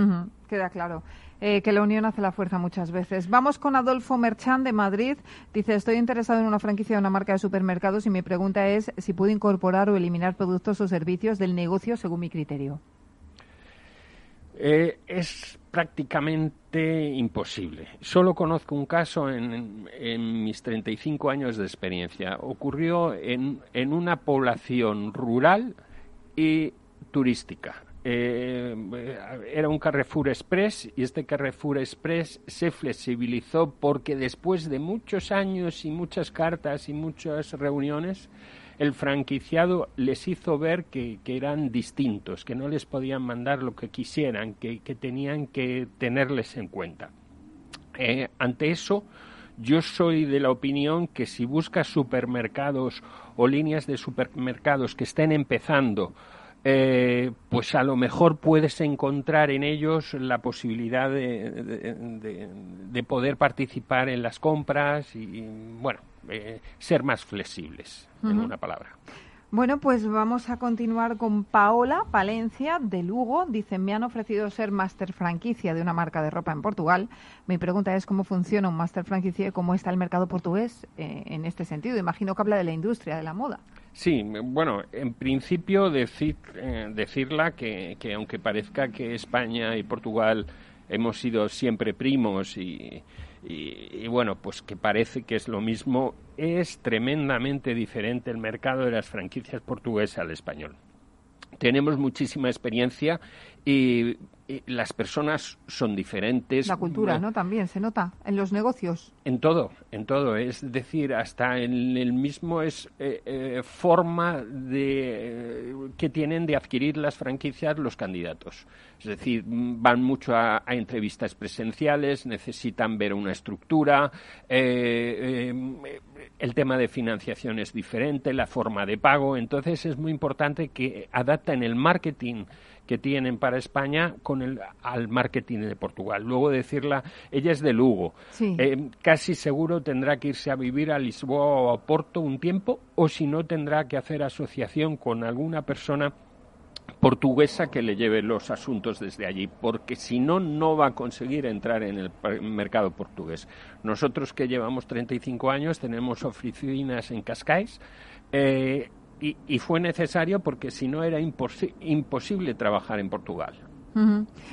Queda claro. Eh, que la unión hace la fuerza muchas veces. Vamos con Adolfo Merchan de Madrid. Dice, estoy interesado en una franquicia de una marca de supermercados y mi pregunta es si puedo incorporar o eliminar productos o servicios del negocio según mi criterio. Eh, es prácticamente imposible. Solo conozco un caso en, en, mis 35 años de experiencia. Ocurrió en, en una población rural y turística. Eh, era un Carrefour Express y este Carrefour Express se flexibilizó porque después de muchos años y muchas cartas y muchas reuniones, el franquiciado les hizo ver que, eran distintos, que no les podían mandar lo que quisieran, que, tenían que tenerles en cuenta. Eh, ante eso, yo soy de la opinión que si buscas supermercados o líneas de supermercados que estén empezando eh, pues a lo mejor puedes encontrar en ellos la posibilidad de, poder participar en las compras y, bueno, eh, ser más flexibles, en una palabra. Bueno, pues vamos a continuar con Paola Palencia de Lugo. Dicen, me han ofrecido ser máster franquicia de una marca de ropa en Portugal. Mi pregunta es cómo funciona un máster franquicia y cómo está el mercado portugués eh, en este sentido. Imagino que habla de la industria de la moda. Sí, bueno, en principio decir, eh, decirla que, aunque parezca que España y Portugal hemos sido siempre primos y, y, bueno, pues que parece que es lo mismo, es tremendamente diferente el mercado de las franquicias portuguesas al español. Tenemos muchísima experiencia y las personas son diferentes. La cultura, ¿no? También se nota en los negocios. En todo, en todo. Es decir, hasta en el mismo es eh, eh, forma de que tienen de adquirir las franquicias los candidatos. Es decir, van mucho a, entrevistas presenciales, necesitan ver una estructura. Eh, el tema de financiación es diferente, la forma de pago. Entonces es muy importante que adapten el marketing que tienen para España con el al marketing de Portugal. Luego decirla, ella es de Lugo, eh, casi seguro tendrá que irse a vivir a Lisboa o a Porto un tiempo, o si no tendrá que hacer asociación con alguna persona portuguesa que le lleve los asuntos desde allí, porque si no, no va a conseguir entrar en el mercado portugués. Nosotros que llevamos 35 años tenemos oficinas en Cascais, eh, y, fue necesario porque si no era imposible trabajar en Portugal.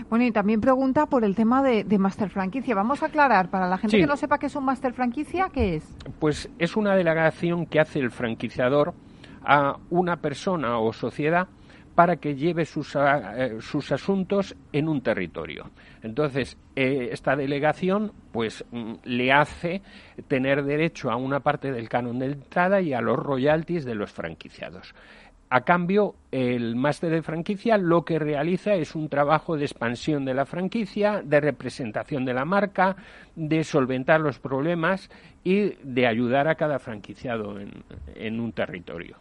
Bueno, y también pregunta por el tema de, de Master Franquicia. Vamos a aclarar, para la gente que no sepa qué es un Master Franquicia, ¿qué es? Pues es una delegación que hace el franquiciador a una persona o sociedad para que lleve sus, eh, sus asuntos en un territorio. Entonces, eh, esta delegación pues mm, le hace tener derecho a una parte del canon de entrada y a los royalties de los franquiciados. A cambio, el máster de franquicia lo que realiza es un trabajo de expansión de la franquicia, de representación de la marca, de solventar los problemas y de ayudar a cada franquiciado en, un territorio.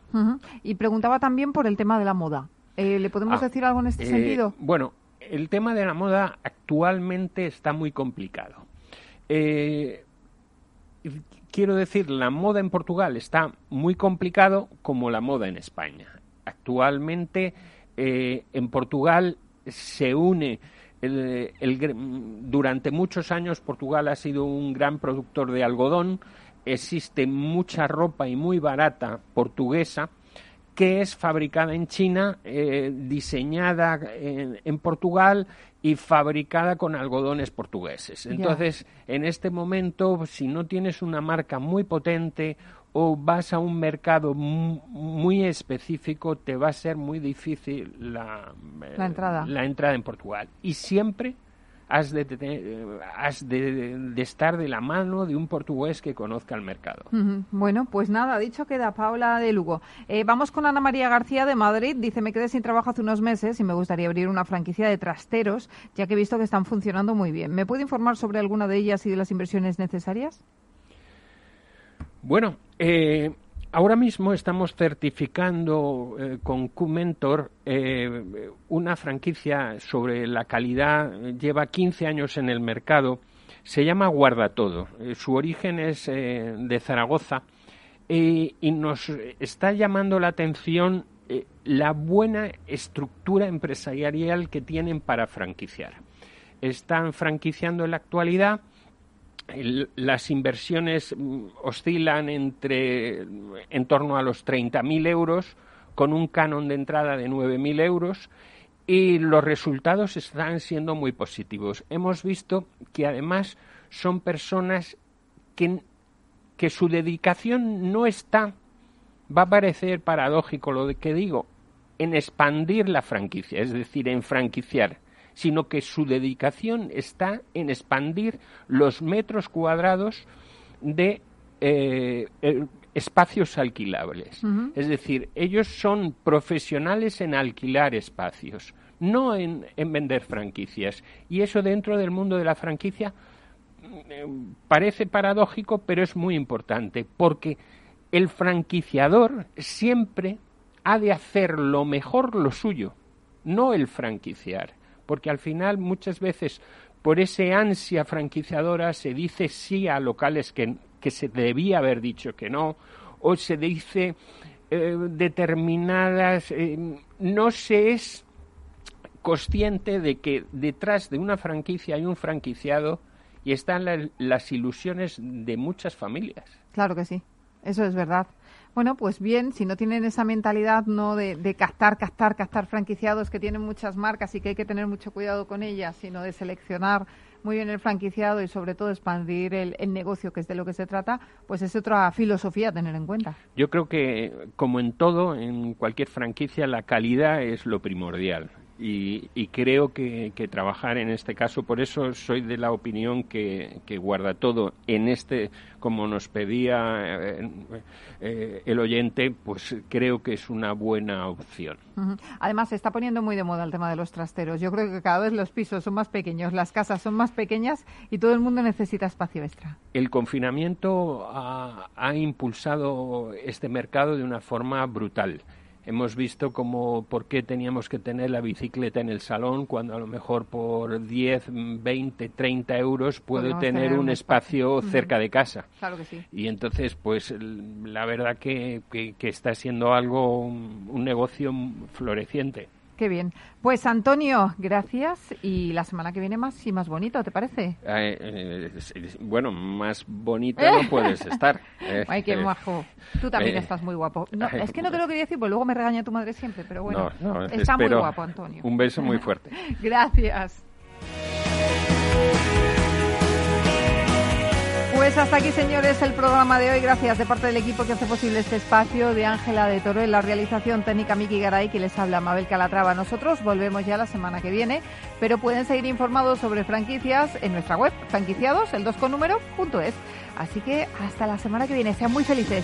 Y preguntaba también por el tema de la moda. Eh, ¿Le podemos ah, decir algo en este eh, sentido? Bueno, el tema de la moda actualmente está muy complicado. Eh, quiero decir, la moda en Portugal está muy complicado como la moda en España. Actualmente en Portugal se une durante muchos años Portugal ha sido un gran productor de algodón. Existe mucha ropa y muy barata portuguesa que es fabricada en China, eh, diseñada en, Portugal y fabricada con algodones portugueses. Entonces, en este momento, si no tienes una marca muy potente o vas a un mercado muy específico, te va a ser muy difícil la, la entrada. la entrada en Portugal. Y siempre has de, has de, estar de la mano de un portugués que conozca el mercado. Bueno, pues nada, dicho queda Paula de Lugo. Eh, vamos con Ana María García de Madrid. Dice, me quedé sin trabajo hace unos meses y me gustaría abrir una franquicia de trasteros, ya que he visto que están funcionando muy bien. ¿Me puede informar sobre alguna de ellas y de las inversiones necesarias? Bueno, eh, Ahora mismo estamos certificando eh, con QMentor eh, una franquicia sobre la calidad, lleva 15 años en el mercado, se llama Guarda Todo. Eh, su origen es de Zaragoza y nos está llamando la atención la buena estructura empresarial que tienen para franquiciar. Están franquiciando en la actualidad las inversiones mm, oscilan entre en torno a los 30.000 euros con un canon de entrada de 9.000 euros y los resultados están siendo muy positivos. Hemos visto que además son personas que, que su dedicación no está, va a parecer paradójico lo que digo, en expandir la franquicia, es decir, en franquiciar, sino que su dedicación está en expandir los metros cuadrados de eh, espacios alquilables. Es decir, ellos son profesionales en alquilar espacios, no en, vender franquicias. Y eso dentro del mundo de la franquicia eh, parece paradójico, pero es muy importante, porque el franquiciador siempre ha de hacer lo mejor lo suyo, no el franquiciar, porque al final muchas veces por ese ansia franquiciadora se dice sí a locales que, que se debía haber dicho que no, o se dice eh, determinadas, eh, no se es consciente de que detrás de una franquicia hay un franquiciado y están las ilusiones de muchas familias. Claro que sí, eso es verdad. Bueno, pues bien, si no tienen esa mentalidad no de, de, captar, captar, captar franquiciados que tienen muchas marcas y que hay que tener mucho cuidado con ellas, sino de seleccionar muy bien el franquiciado y sobre todo expandir el, el, negocio, que es de lo que se trata, pues es otra filosofía a tener en cuenta. Yo creo que, como en todo, en cualquier franquicia, la calidad es lo primordial y, creo que, trabajar en este caso, por eso soy de la opinión que, guarda todo en este, como nos pedía eh, eh, el oyente, pues creo que es una buena opción. Además, se está poniendo muy de moda el tema de los trasteros. Yo creo que cada vez los pisos son más pequeños, las casas son más pequeñas y todo el mundo necesita espacio extra. El confinamiento ha impulsado este mercado de una forma brutal hemos visto como por qué teníamos que tener la bicicleta en el salón cuando a lo mejor por 10, 20, 30 euros puedo tener, un espacio, cerca de casa. Claro que sí. Y entonces, pues la verdad que, que, está siendo algo, un negocio floreciente. Qué bien. Pues Antonio, gracias. Y la semana que viene más y más bonito, ¿te parece? Eh, eh, bueno, más bonito no puedes estar. Ay, qué eh, majo. Tú también estás muy guapo. No, es que no te lo quería decir, porque luego me regaña tu madre siempre, pero bueno, está muy guapo, Antonio. Un beso muy fuerte. gracias. Pues hasta aquí, señores, el programa de hoy. Gracias de parte del equipo que hace posible este espacio, de Ángela de Toro en la realización técnica Miki Garay, que les habla Mabel Calatrava. Nosotros volvemos ya la semana que viene, pero pueden seguir informados sobre franquicias en nuestra web, franquiciados, el 2 con número, punto es. Así que hasta la semana que viene. Sean muy felices.